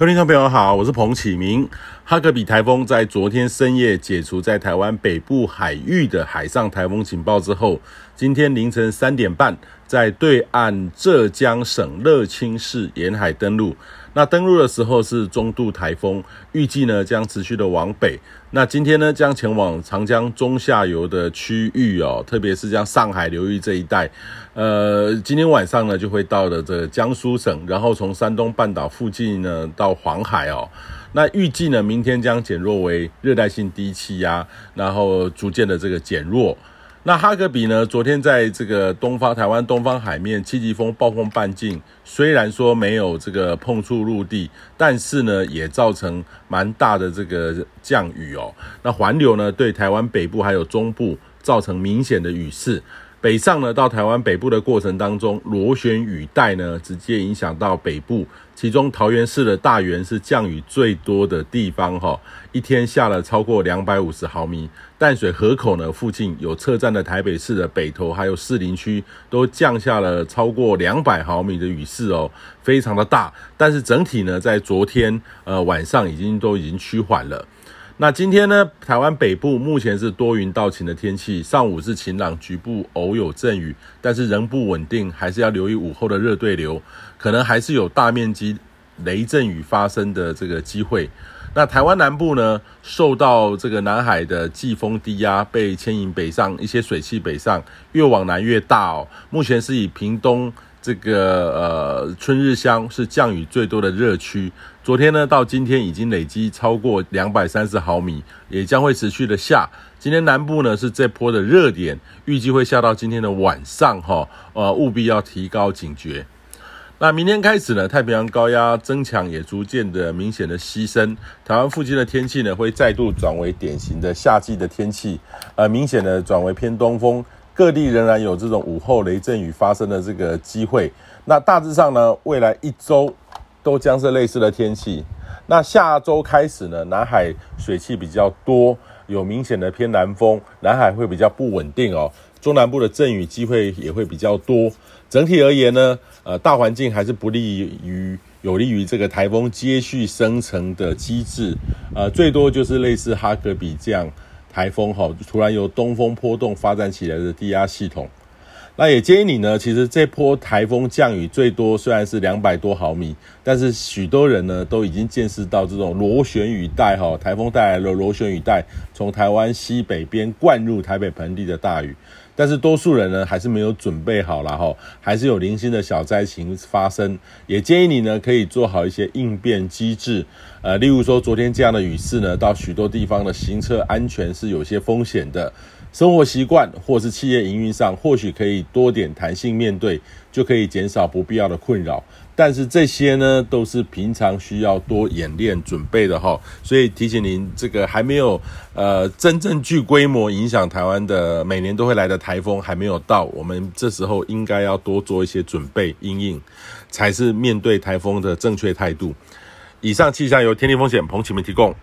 各位听众朋友好，我是彭启明。哈格比台风在昨天深夜解除在台湾北部海域的海上台风警报之后，今天凌晨三点半在对岸浙江省乐清市沿海登陆。那登陆的时候是中度台风，预计呢将持续的往北。那今天呢将前往长江中下游的区域哦，特别是像上海流域这一带。呃，今天晚上呢就会到了这个江苏省，然后从山东半岛附近呢到黄海哦。那预计呢明天将减弱为热带性低气压，然后逐渐的这个减弱。那哈格比呢？昨天在这个东方台湾东方海面，七级风暴风半径，虽然说没有这个碰触陆地，但是呢，也造成蛮大的这个降雨哦。那环流呢，对台湾北部还有中部造成明显的雨势。北上呢，到台湾北部的过程当中，螺旋雨带呢，直接影响到北部。其中桃园市的大园是降雨最多的地方，哈，一天下了超过两百五十毫米。淡水河口呢，附近有车站的台北市的北投，还有士林区，都降下了超过两百毫米的雨势哦，非常的大。但是整体呢，在昨天呃晚上已经都已经趋缓了。那今天呢，台湾北部目前是多云到晴的天气，上午是晴朗，局部偶有阵雨，但是仍不稳定，还是要留意午后的热对流，可能还是有大面积雷阵雨发生的这个机会。那台湾南部呢，受到这个南海的季风低压被牵引北上，一些水汽北上，越往南越大哦。目前是以屏东。这个呃，春日乡是降雨最多的热区。昨天呢，到今天已经累积超过两百三十毫米，也将会持续的下。今天南部呢是这波的热点，预计会下到今天的晚上哈。呃，务必要提高警觉。那明天开始呢，太平洋高压增强，也逐渐的明显的牺牲。台湾附近的天气呢，会再度转为典型的夏季的天气，呃，明显的转为偏东风。各地仍然有这种午后雷阵雨发生的这个机会。那大致上呢，未来一周都将是类似的天气。那下周开始呢，南海水汽比较多，有明显的偏南风，南海会比较不稳定哦。中南部的阵雨机会也会比较多。整体而言呢，呃，大环境还是不利于有利于这个台风接续生成的机制。呃，最多就是类似哈格比这样。台风哈，突然由东风波动发展起来的低压系统，那也建议你呢。其实这波台风降雨最多虽然是两百多毫米，但是许多人呢都已经见识到这种螺旋雨带哈，台风带来了螺旋雨带，从台湾西北边灌入台北盆地的大雨。但是多数人呢还是没有准备好了哈，还是有零星的小灾情发生。也建议你呢可以做好一些应变机制，呃，例如说昨天这样的雨势呢，到许多地方的行车安全是有些风险的。生活习惯或是企业营运上，或许可以多点弹性面对，就可以减少不必要的困扰。但是这些呢，都是平常需要多演练准备的哈。所以提醒您，这个还没有呃真正具规模影响台湾的每年都会来的台风还没有到，我们这时候应该要多做一些准备因应，才是面对台风的正确态度。以上气象由天气风险彭启明提供。